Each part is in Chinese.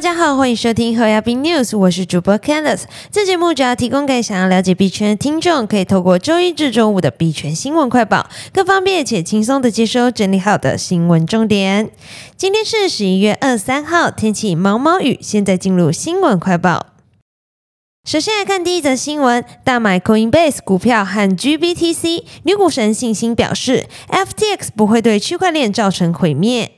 大家好，欢迎收听和亚币 News，我是主播 Candice。这节目主要提供给想要了解币圈的听众，可以透过周一至周五的币圈新闻快报，更方便且轻松的接收整理好的新闻重点。今天是十一月二十三号，天气毛毛雨。现在进入新闻快报。首先来看第一则新闻：大买 Coinbase 股票和 GBTC，女股神信心表示，FTX 不会对区块链造成毁灭。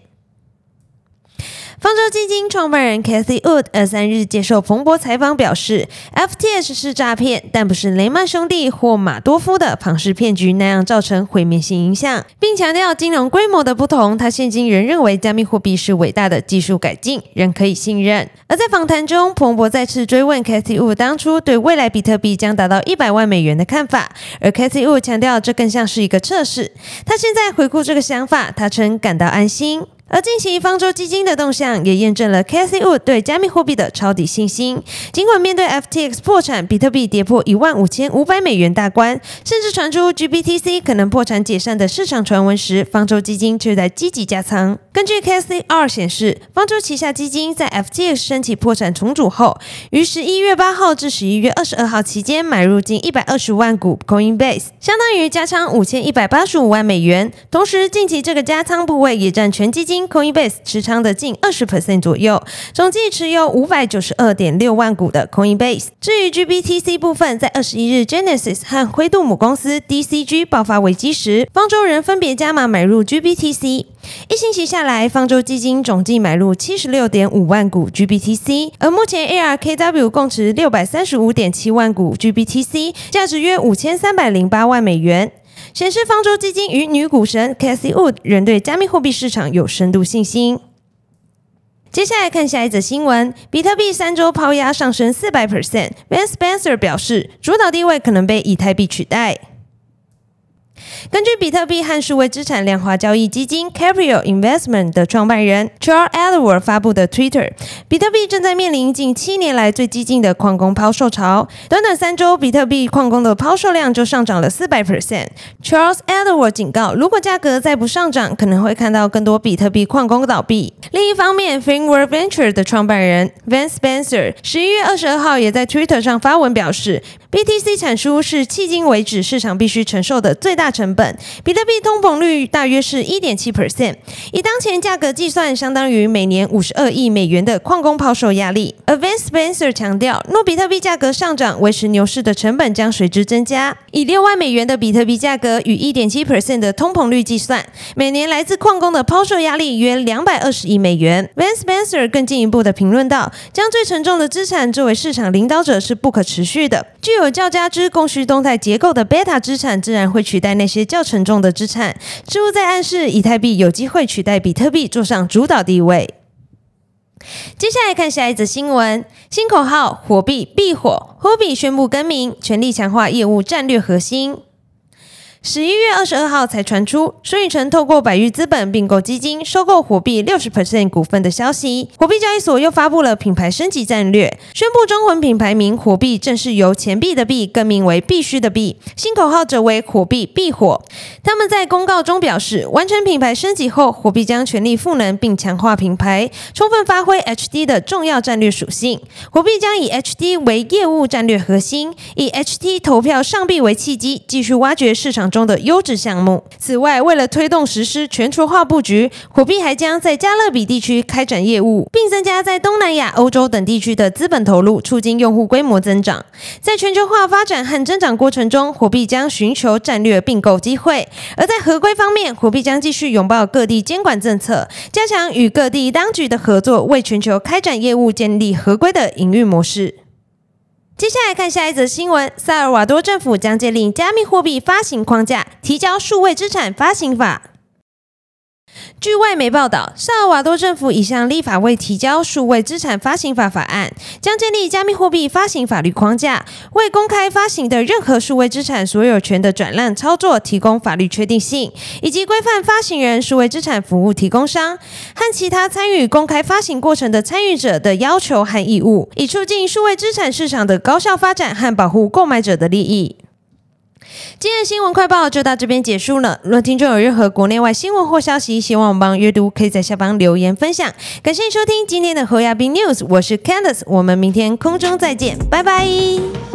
方舟基金创办人 Cathy Wood 二三日接受彭博采访表示，FTS 是诈骗，但不是雷曼兄弟或马多夫的庞氏骗局那样造成毁灭性影响，并强调金融规模的不同。他现今仍认为加密货币是伟大的技术改进，仍可以信任。而在访谈中，彭博再次追问 Cathy Wood 当初对未来比特币将达到一百万美元的看法，而 Cathy Wood 强调这更像是一个测试。他现在回顾这个想法，他称感到安心。而近期方舟基金的动向也验证了 Cathy Wood 对加密货币的抄底信心。尽管面对 FTX 破产，比特币跌破一万五千五百美元大关，甚至传出 GBTC 可能破产解散的市场传闻时，方舟基金却在积极加仓。根据 KCR 显示，方舟旗下基金在 FTX 申请破产重组后，于十一月八号至十一月二十二号期间买入近一百二十万股 Coinbase，相当于加仓五千一百八十五万美元。同时，近期这个加仓部位也占全基金。Coinbase 持仓的近二十 percent 左右，总计持有五百九十二点六万股的 Coinbase。至于 GBTC 部分，在二十一日，Genesis 和灰度母公司 DCG 爆发危机时，方舟人分别加码买入 GBTC。一星期下来，方舟基金总计买入七十六点五万股 GBTC，而目前 ARKW 共持六百三十五点七万股 GBTC，价值约五千三百零八万美元。显示方舟基金与女股神 Cathy Wood 仍对加密货币市场有深度信心。接下来看下一则新闻：比特币三周抛压上升四百 percent，Van Spencer 表示，主导地位可能被以太币取代。根据比特币和数位资产量化交易基金 Capital Investment 的创办人 Charles Edward 发布的 Twitter，比特币正在面临近七年来最激进的矿工抛售潮。短短三周，比特币矿工的抛售量就上涨了四百 percent。Charles Edward 警告，如果价格再不上涨，可能会看到更多比特币矿工倒闭。另一方面 f i n g w o r d Venture 的创办人 Van Spencer 十一月二十二号也在 Twitter 上发文表示，BTC 产出是迄今为止市场必须承受的最大大成本。比特币通膨率大约是一点七 percent，以当前价格计算，相当于每年五十二亿美元的矿工抛售压力。而 Van Spencer 强调，若比特币价格上涨，维持牛市的成本将随之增加。以六万美元的比特币价格与一点七 percent 的通膨率计算，每年来自矿工的抛售压力约两百二十亿。美元，Van Spencer 更进一步的评论道：“将最沉重的资产作为市场领导者是不可持续的。具有较佳之供需动态结构的贝塔资产自然会取代那些较沉重的资产。似乎在暗示以太币有机会取代比特币坐上主导地位。”接下来看下一则新闻：新口号“火币必火 h o b i 宣布更名，全力强化业务战略核心。十一月二十二号才传出，孙宇晨透过百裕资本并购基金收购火币六十 percent 股份的消息。火币交易所又发布了品牌升级战略，宣布中文品牌名火币正式由钱币的币更名为必须的币，新口号则为火币必火。他们在公告中表示，完成品牌升级后，火币将全力赋能并强化品牌，充分发挥 HD 的重要战略属性。火币将以 HD 为业务战略核心，以 HT 投票上币为契机，继续挖掘市场。中的优质项目。此外，为了推动实施全球化布局，火币还将在加勒比地区开展业务，并增加在东南亚、欧洲等地区的资本投入，促进用户规模增长。在全球化发展和增长过程中，火币将寻求战略并购机会；而在合规方面，火币将继续拥抱各地监管政策，加强与各地当局的合作，为全球开展业务建立合规的营运模式。接下来看下一则新闻：萨尔瓦多政府将建立加密货币发行框架，提交数位资产发行法。据外媒报道，萨尔瓦多政府已向立法会提交数位资产发行法法案，将建立加密货币发行法律框架，为公开发行的任何数位资产所有权的转让操作提供法律确定性，以及规范发行人、数位资产服务提供商和其他参与公开发行过程的参与者的要求和义务，以促进数位资产市场的高效发展和保护购买者的利益。今天的新闻快报就到这边结束了。若听众有任何国内外新闻或消息，希望我帮阅读，可以在下方留言分享。感谢收听今天的侯亚斌 news，我是 Candice，我们明天空中再见，拜拜。